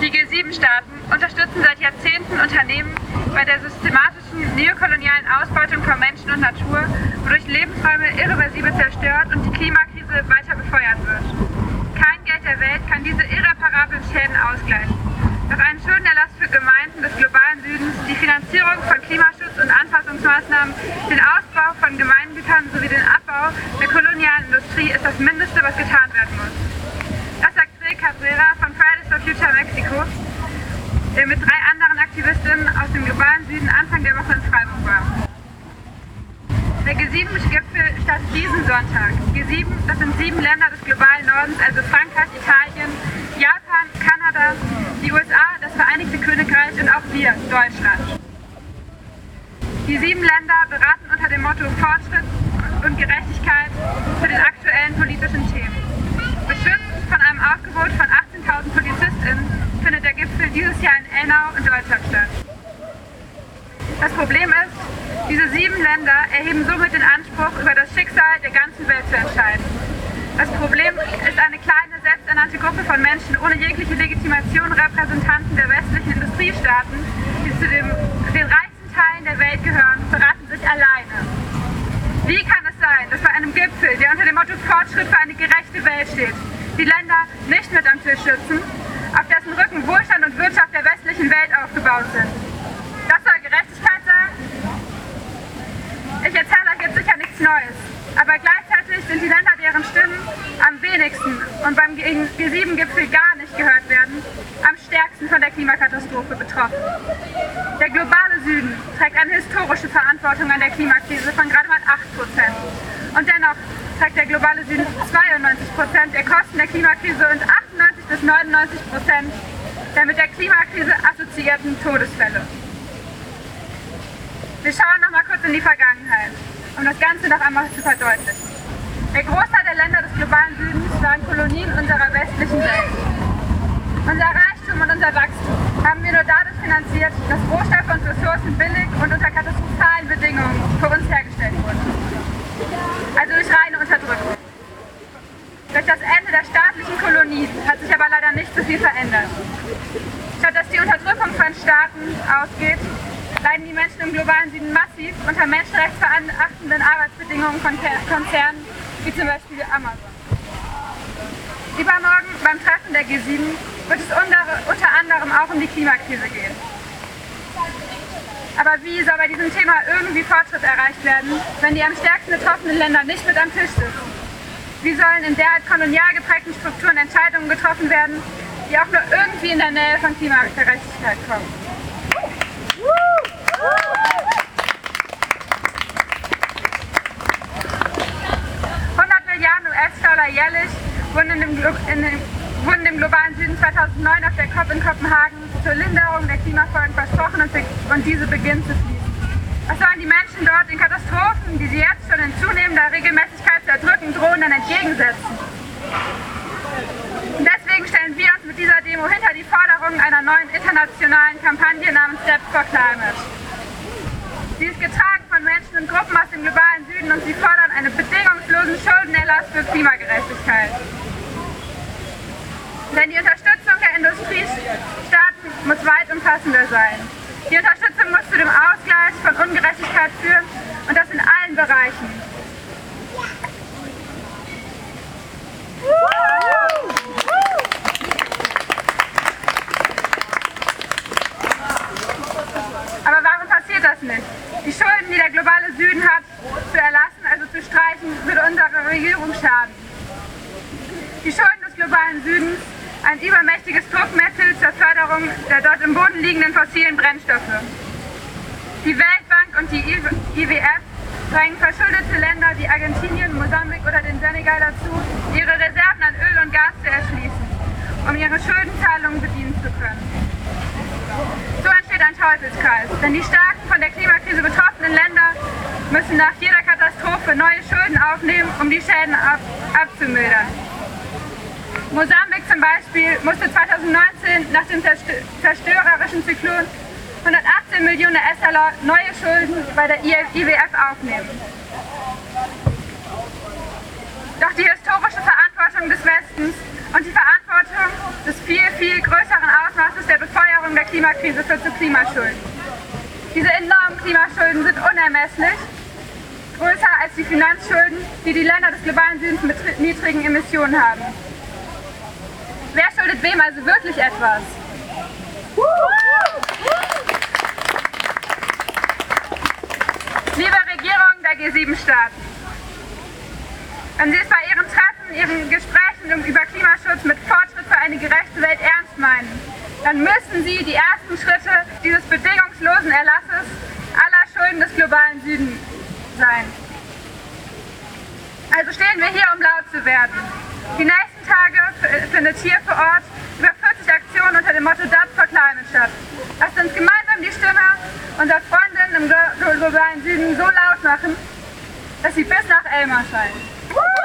Die G7-Staaten unterstützen seit Jahrzehnten Unternehmen bei der systematischen neokolonialen Ausbeutung von Menschen und Natur, wodurch Lebensräume irreversibel zerstört und die Klimakrise weiter befeuert wird. Kein Geld der Welt kann diese irreparablen Schäden ausgleichen. Doch einen Schuldenerlass für Gemeinden des globalen Südens, die Finanzierung von Klimaschutz und Anpassungsmaßnahmen, den Ausbau von Gemeingütern sowie den Abbau der kolonialen Industrie ist das Mindeste, was getan werden muss. Das sagt Phil Cabrera von Fridays for Future Mexico, der mit drei anderen Aktivistinnen aus dem globalen Süden Anfang der Woche in Freiburg war. Der G7-Gipfel startet diesen Sonntag. G7, das sind sieben Länder des globalen Nordens, also Frankreich, Italien, Japan, Kanada, die USA, das Vereinigte Königreich und auch wir, Deutschland. Die sieben Länder beraten unter dem Motto Fortschritt und Gerechtigkeit zu den aktuellen politischen Themen. Beschützt von einem Aufgebot von 18.000 PolizistInnen findet dieses Jahr in Elnau in Deutschland statt. Das Problem ist, diese sieben Länder erheben somit den Anspruch, über das Schicksal der ganzen Welt zu entscheiden. Das Problem ist eine kleine, selbsternannte Gruppe von Menschen ohne jegliche Legitimation, Repräsentanten der westlichen Industriestaaten, die zu dem, den reichsten Teilen der Welt gehören, beraten sich alleine. Wie kann es sein, dass bei einem Gipfel, der unter dem Motto Fortschritt für eine gerechte Welt steht, die Länder nicht mit am Tisch sitzen, auf dessen Rücken der westlichen Welt aufgebaut sind? Das soll Gerechtigkeit sein? Ich erzähle euch jetzt sicher nichts Neues. Aber gleichzeitig sind die Länder, deren Stimmen am wenigsten und beim G7-Gipfel gar nicht gehört werden, am stärksten von der Klimakatastrophe betroffen. Der globale Süden trägt eine historische Verantwortung an der Klimakrise von gerade mal 8 Prozent. Und dennoch trägt der globale Süden 92 Prozent der Kosten der Klimakrise und 98 bis 99 Prozent der mit der Klimakrise assoziierten Todesfälle. Wir schauen noch mal kurz in die Vergangenheit um das Ganze noch einmal zu verdeutlichen. Der Großteil der Länder des globalen Südens waren Kolonien unserer westlichen Welt. Unser Reichtum und unser Wachstum haben wir nur dadurch finanziert, dass Rohstoffe und Ressourcen billig und unter katastrophalen Bedingungen für uns hergestellt wurden. Also durch reine Unterdrückung. Durch das Ende der staatlichen Kolonien hat sich aber leider nicht so viel verändert. Statt dass die Unterdrückung von Staaten ausgeht, leiden die Menschen im globalen Süden massiv unter menschenrechtsverachtenden Arbeitsbedingungen von Konzernen wie zum Beispiel Amazon. Übermorgen beim Treffen der G7 wird es unter anderem auch um die Klimakrise gehen. Aber wie soll bei diesem Thema irgendwie Fortschritt erreicht werden, wenn die am stärksten betroffenen Länder nicht mit am Tisch sitzen? Wie sollen in derart kolonial geprägten Strukturen Entscheidungen getroffen werden, die auch nur irgendwie in der Nähe von Klimagerechtigkeit kommen? 100 Milliarden US-Dollar jährlich wurden, in dem, in dem, wurden dem globalen Süden 2009 auf der COP in Kopenhagen zur Linderung der Klimafolgen versprochen und, und diese beginnt zu fließen. Was sollen die Menschen dort den Katastrophen, die sie jetzt schon in zunehmender Regelmäßigkeit zu erdrücken drohen, dann entgegensetzen? Und deswegen stellen wir uns mit dieser Demo hinter die Forderung einer neuen internationalen Kampagne namens Steps for Climate. Sie ist getragen von Menschen und Gruppen aus dem globalen Süden und sie fordern einen bedingungslosen Schuldenerlass für Klimagerechtigkeit. Denn die Unterstützung der Industriestaaten muss weit umfassender sein. Die Unterstützung muss zu dem Ausgleich von Ungerechtigkeit führen und das in allen Bereichen. Aber warum passiert das nicht? Die Schulden, die der globale Süden hat, zu erlassen, also zu streichen, würde unserer Regierung schaden. Die Schulden des globalen Südens, ein übermächtiges Druckmittel zur Förderung der dort im Boden liegenden fossilen Brennstoffe. Die Weltbank und die IWF drängen verschuldete Länder wie Argentinien, Mosambik oder den Senegal dazu, ihre Reserven an Öl und Gas zu erschließen, um ihre Schuldenzahlungen bedienen zu können. So entsteht ein Teufelskreis, denn die starken von der Klimakrise betroffenen Länder müssen nach jeder Katastrophe neue Schulden aufnehmen, um die Schäden ab abzumildern. Mosambik zum Beispiel musste 2019 nach dem zerstörerischen Zyklon 118 Millionen US-Dollar neue Schulden bei der IWF aufnehmen. Doch die historische Verantwortung des Westens und die Verantwortung des viel, viel größeren Ausmaßes der Befeuerung der Klimakrise führt zu Klimaschulden. Diese enormen Klimaschulden sind unermesslich, größer als die Finanzschulden, die die Länder des globalen Südens mit niedrigen Emissionen haben. Wer schuldet wem also wirklich etwas? Liebe Regierung der G7-Staaten, wenn Sie es bei Ihren Treffen, Ihren Gesprächen über Klimaschutz mit Fortschritt für eine gerechte Welt ernst meinen, dann müssen Sie die ersten Schritte dieses bedingungslosen Erlasses aller Schulden des globalen Südens sein. Also stehen wir hier, um laut zu werden. Die nächsten Tage findet hier vor Ort über 40 Aktionen unter dem Motto for Climate statt. Lasst uns gemeinsam die Stimme unserer Freundinnen im globalen Süden so laut machen, dass sie bis nach Elmar schallt.